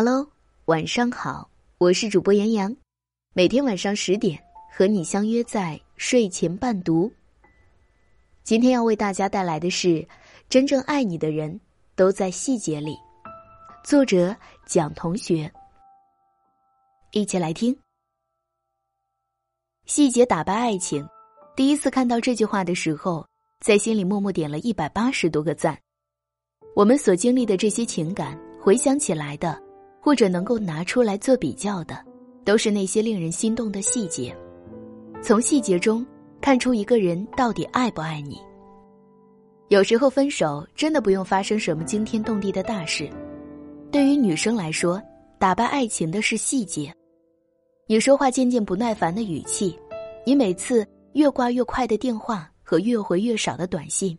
Hello，晚上好，我是主播杨洋，每天晚上十点和你相约在睡前伴读。今天要为大家带来的是《真正爱你的人都在细节里》，作者蒋同学。一起来听。细节打败爱情。第一次看到这句话的时候，在心里默默点了一百八十多个赞。我们所经历的这些情感，回想起来的。或者能够拿出来做比较的，都是那些令人心动的细节。从细节中看出一个人到底爱不爱你。有时候分手真的不用发生什么惊天动地的大事。对于女生来说，打败爱情的是细节。你说话渐渐不耐烦的语气，你每次越挂越快的电话和越回越少的短信，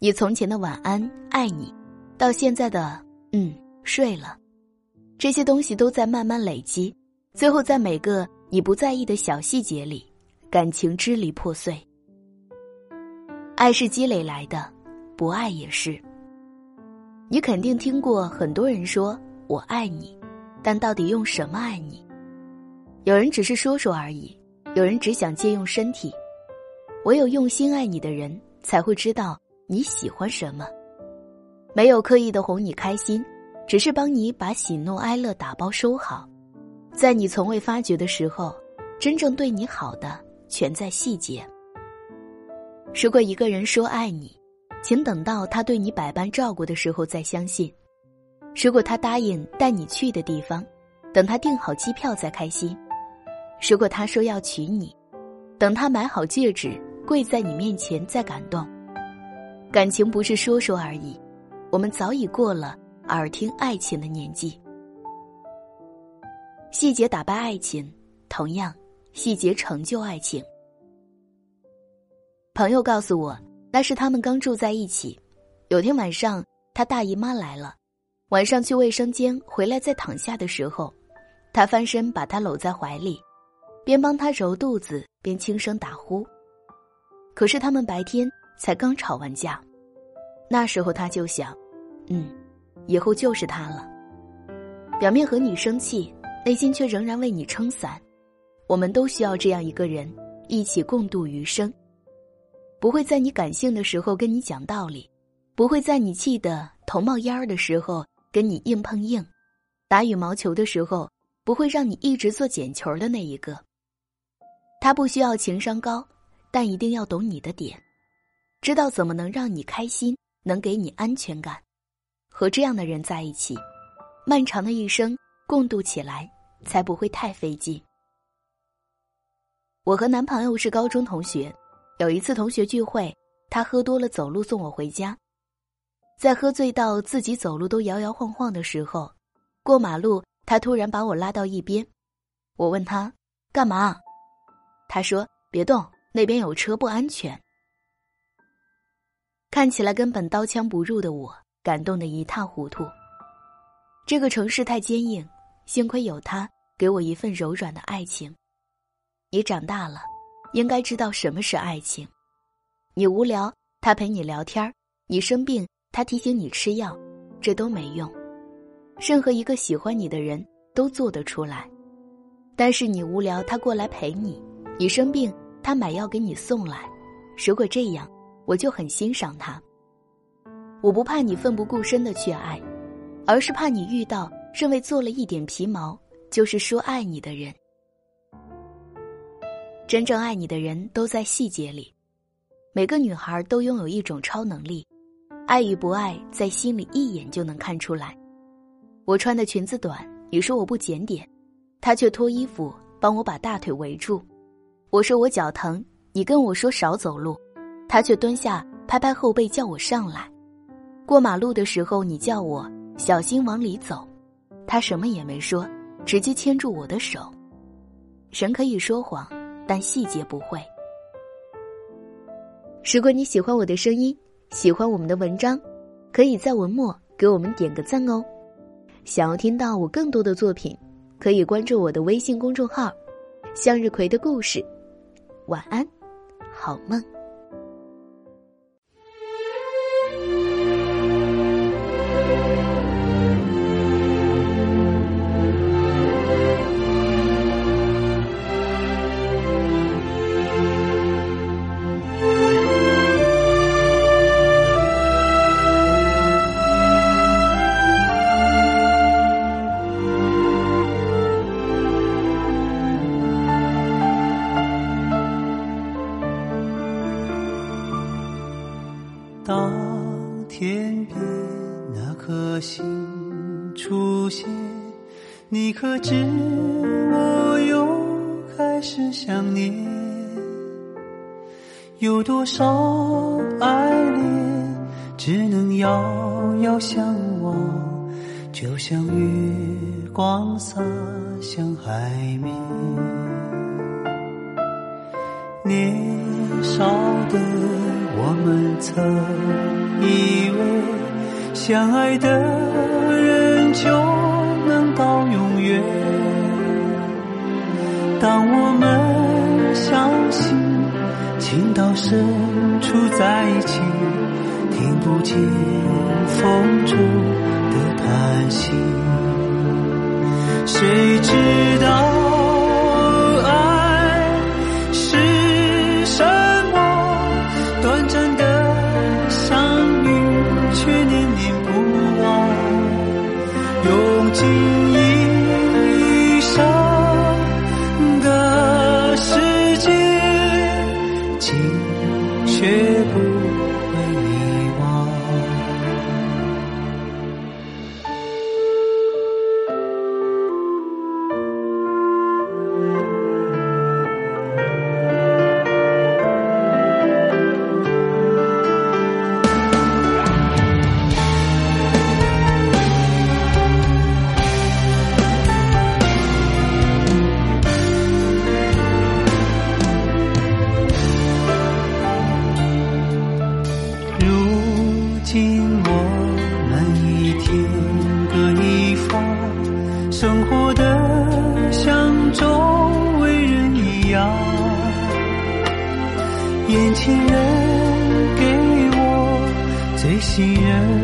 你从前的晚安爱你，到现在的嗯睡了。这些东西都在慢慢累积，最后在每个你不在意的小细节里，感情支离破碎。爱是积累来的，不爱也是。你肯定听过很多人说“我爱你”，但到底用什么爱你？有人只是说说而已，有人只想借用身体。唯有用心爱你的人，才会知道你喜欢什么。没有刻意的哄你开心。只是帮你把喜怒哀乐打包收好，在你从未发觉的时候，真正对你好的全在细节。如果一个人说爱你，请等到他对你百般照顾的时候再相信；如果他答应带你去的地方，等他订好机票再开心；如果他说要娶你，等他买好戒指跪在你面前再感动。感情不是说说而已，我们早已过了。耳听爱情的年纪，细节打败爱情，同样，细节成就爱情。朋友告诉我，那是他们刚住在一起。有天晚上，他大姨妈来了，晚上去卫生间回来，再躺下的时候，他翻身把她搂在怀里，边帮她揉肚子，边轻声打呼。可是他们白天才刚吵完架，那时候他就想，嗯。以后就是他了。表面和你生气，内心却仍然为你撑伞。我们都需要这样一个人，一起共度余生。不会在你感性的时候跟你讲道理，不会在你气得头冒烟儿的时候跟你硬碰硬。打羽毛球的时候，不会让你一直做捡球的那一个。他不需要情商高，但一定要懂你的点，知道怎么能让你开心，能给你安全感。和这样的人在一起，漫长的一生共度起来才不会太费劲。我和男朋友是高中同学，有一次同学聚会，他喝多了走路送我回家，在喝醉到自己走路都摇摇晃晃的时候，过马路他突然把我拉到一边，我问他干嘛，他说别动，那边有车不安全。看起来根本刀枪不入的我。感动的一塌糊涂。这个城市太坚硬，幸亏有他给我一份柔软的爱情。你长大了，应该知道什么是爱情。你无聊，他陪你聊天你生病，他提醒你吃药，这都没用。任何一个喜欢你的人都做得出来。但是你无聊，他过来陪你；你生病，他买药给你送来。如果这样，我就很欣赏他。我不怕你奋不顾身的去爱，而是怕你遇到认为做了一点皮毛就是说爱你的人。真正爱你的人都在细节里。每个女孩都拥有一种超能力，爱与不爱在心里一眼就能看出来。我穿的裙子短，你说我不检点，他却脱衣服帮我把大腿围住。我说我脚疼，你跟我说少走路，他却蹲下拍拍后背叫我上来。过马路的时候，你叫我小心往里走，他什么也没说，直接牵住我的手。人可以说谎，但细节不会。如果你喜欢我的声音，喜欢我们的文章，可以在文末给我们点个赞哦。想要听到我更多的作品，可以关注我的微信公众号“向日葵的故事”。晚安，好梦。你可知我又开始想念？有多少爱恋只能遥遥相望，就像月光洒向海面。年少的我们曾以为，相爱的当我们相信情到深处在一起，听不见风中的叹息，谁知情人给我最信任。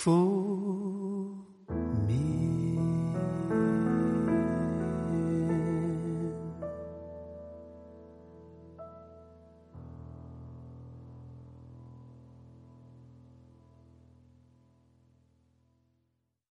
fool.